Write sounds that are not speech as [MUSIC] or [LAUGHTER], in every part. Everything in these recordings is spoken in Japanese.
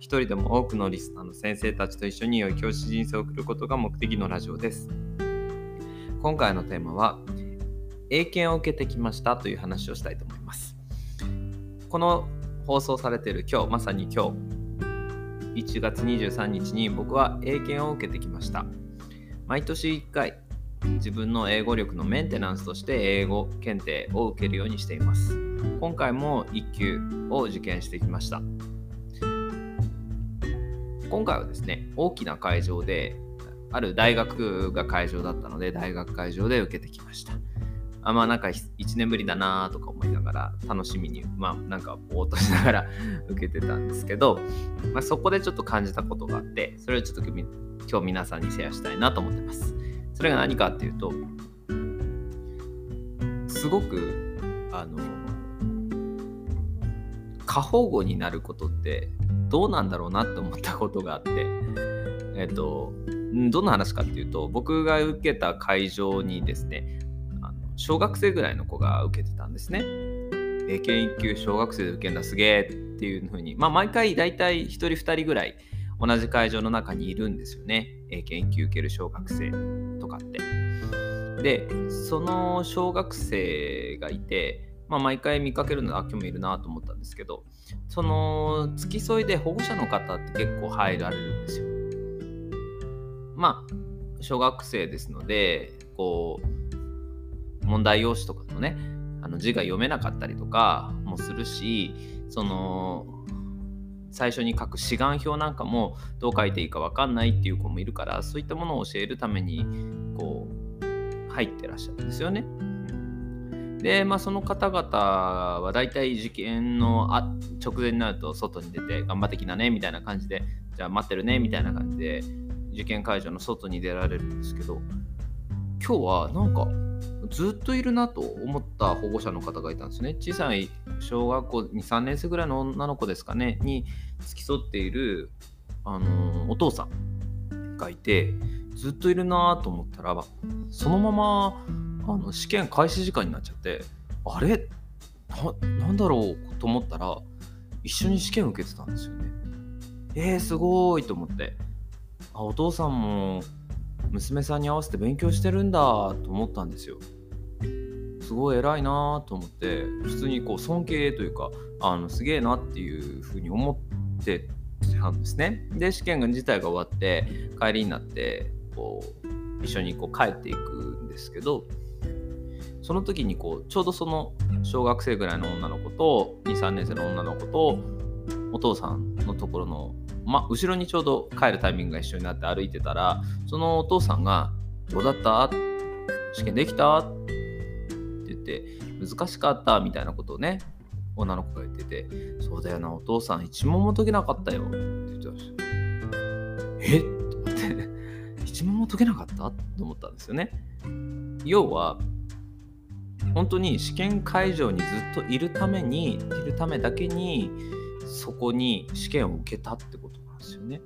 一人でも多くのリスナーの先生たちと一緒に良い教師人生を送ることが目的のラジオです。今回のテーマは、英検を受けてきましたという話をしたいと思います。この放送されている今日、まさに今日、1月23日に僕は英検を受けてきました。毎年1回、自分の英語力のメンテナンスとして英語検定を受けるようにしています。今回も1級を受験してきました。今回はですね、大きな会場で、ある大学が会場だったので、大学会場で受けてきました。あまあなんか1年ぶりだなとか思いながら楽しみにまあなんかぼーっとしながら [LAUGHS] 受けてたんですけど、まあ、そこでちょっと感じたことがあってそれをちょっと今日皆さんにシェアしたいなと思ってますそれが何かっていうとすごくあの過保護になることってどうなんだろうなって思ったことがあってえっとどんな話かっていうと僕が受けた会場にですね小学生ぐらいの子が受けてたんですね。英検1級小学生で受けんだすげえっていう風に、まあ、毎回大体1人2人ぐらい同じ会場の中にいるんですよね。英検1級受ける小学生とかって。で、その小学生がいて、まあ、毎回見かけるのは今日もいるなと思ったんですけど、その付き添いで保護者の方って結構入られるんですよ。まあ、小学生ですので、こう、問題用紙とかのねあの字が読めなかったりとかもするしその最初に書く志願表なんかもどう書いていいか分かんないっていう子もいるからそういったものを教えるためにこう入ってらっしゃるんですよね。でまあその方々は大体受験のあ直前になると外に出て頑張ってきなねみたいな感じでじゃあ待ってるねみたいな感じで受験会場の外に出られるんですけど今日はなんかずっといるなと思った保護者の方がいたんですね。小さい小学校2、3年生ぐらいの女の子ですかね、に付き添っている、あのー、お父さんがいて、ずっといるなと思ったら、そのままあの試験開始時間になっちゃって、あれ？ななんだろうと思ったら、一緒に試験を受けてたんですよね。えー、すごいと思って。あ、お父さんも娘さんに合わせて勉強してるんだと思ったんですよ。すごい偉いなと思って普通にこう尊敬というかあのすげえなっていうふうに思ってたんですね。で試験自体が終わって帰りになってこう一緒にこう帰っていくんですけどその時にこうちょうどその小学生ぐらいの女の子と23年生の女の子とお父さんのところのま、後ろにちょうど帰るタイミングが一緒になって歩いてたらそのお父さんが「どうだった？試験できた?」って言って「難しかった」みたいなことをね女の子が言ってて「そうだよなお父さん一問も解けなかったよ」って言ってましたえ？と思って一問も解けなかった？と思ったんですよね。要は本当に試験会場にずっといるためにいるためだけにそこに試験を受けたってことなんですよね。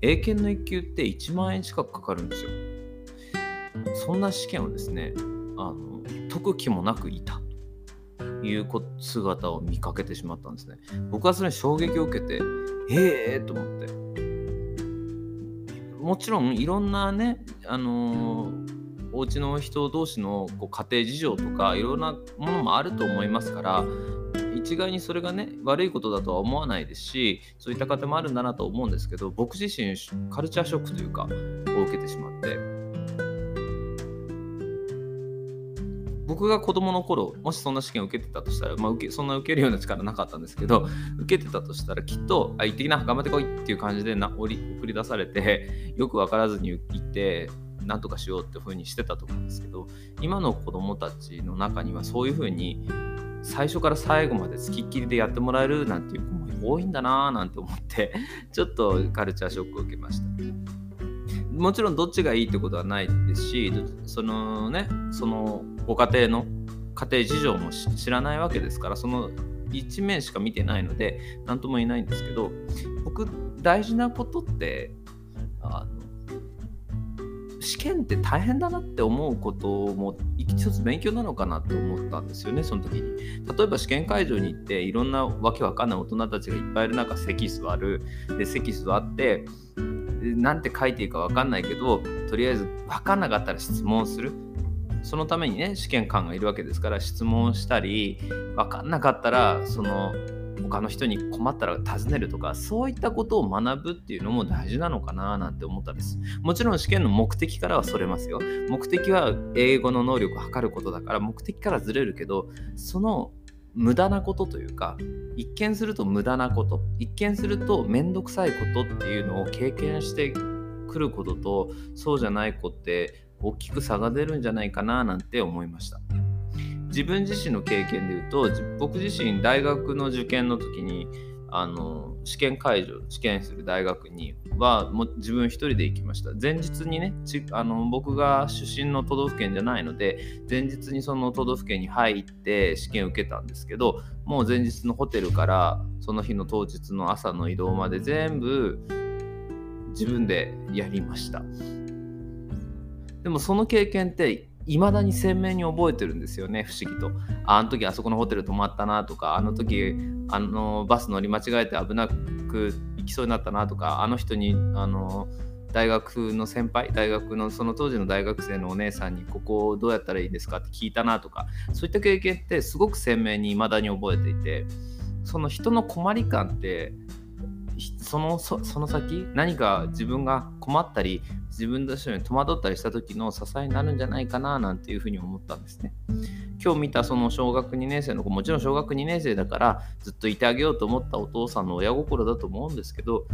英検の1級って1万円近くかかるんですよ。そんな試験をですね、あの解く気もなくいたという姿を見かけてしまったんですね。僕はそれに衝撃を受けて、ええー、と思って。もちろんいろんなね、あのーお家の人同士のこう家庭事情とかいろんなものもあると思いますから一概にそれがね悪いことだとは思わないですしそういった方もあるんだなと思うんですけど僕自身カルチャーショックというかを受けてしまって。僕が子供の頃もしそんな試験を受けてたとしたら、まあ、受けそんな受けるような力なかったんですけど受けてたとしたらきっと「あ行ってきな頑張ってこい」っていう感じでなり送り出されてよく分からずに行ってなんとかしようっていう風にしてたと思うんですけど今の子供たちの中にはそういう風に最初から最後まで付きっきりでやってもらえるなんていう子も多いんだなーなんて思って [LAUGHS] ちょっとカルチャーショックを受けました。もちろんどっちがいいってことはないですしそのねそのご家庭の家庭事情も知らないわけですからその一面しか見てないので何とも言えないんですけど僕大事なことってあの試験って大変だなって思うことも一つ勉強なのかなって思ったんですよねその時に。例えば試験会場に行っていろんなわけわかんない大人たちがいっぱいいる中席座る。で席座ってなんて書いていいかわかんないけどとりあえず分かんなかったら質問する。そのためにね試験官がいるわけですから質問したり分かんなかったらその他の人に困ったら尋ねるとかそういったことを学ぶっていうのも大事なのかななんて思ったんですもちろん試験の目的からはそれますよ目的は英語の能力を測ることだから目的からずれるけどその無駄なことというか一見すると無駄なこと一見すると面倒くさいことっていうのを経験してくることとそうじゃない子って大きく差が出るんじゃないかななんて思いました。自分自身の経験で言うと僕自身大学の受験の時にあの試験会場試験する大学にはも自分一人で行きました。前日にねあの僕が出身の都道府県じゃないので前日にその都道府県に入って試験受けたんですけどもう前日のホテルからその日の当日の朝の移動まで全部自分でやりました。でもその経験って未だに鮮明に覚えてるんですよね不思議と。あの時あそこのホテル泊まったなとかあの時あのバス乗り間違えて危なく行きそうになったなとかあの人にあの大学の先輩大学のその当時の大学生のお姉さんにここをどうやったらいいですかって聞いたなとかそういった経験ってすごく鮮明に未だに覚えていてその人の困り感ってそのその先何か自分が困ったり自分としてに戸惑ったりした時の支えになるんじゃないかななんていうふうに思ったんですね。今日見たその小学2年生の子もちろん小学2年生だからずっといてあげようと思ったお父さんの親心だと思うんですけど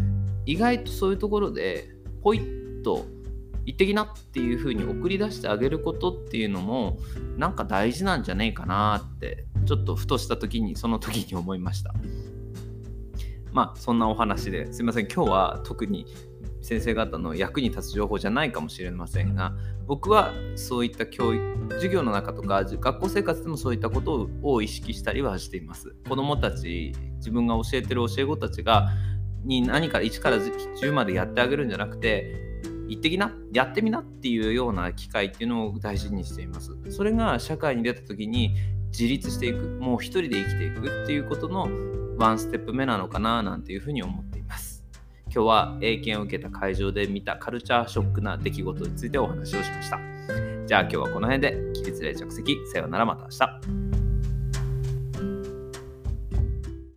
意外とそういうところでポイッと行ってきなっていうふうに送り出してあげることっていうのもなんか大事なんじゃねえかなってちょっとふとした時にその時に思いました。まあそんなお話ですいません今日は特に先生方の役に立つ情報じゃないかもしれませんが僕はそういった教育授業の中とか学校生活でもそういったことを意識したりはしています。子どもたち自分が教えてる教え子たちがに何か1から10までやってあげるんじゃなくて行ってきなやってみなっていうような機会っていうのを大事にしています。それが社会に出た時に自立していくもう一人で生きていくっていうことのワンステップ目なのかななんていうふうに思っています。今日は英検を受けた会場で見たカルチャーショックな出来事についてお話をしました。じゃあ今日はこの辺で起立例着席さようならまた明日。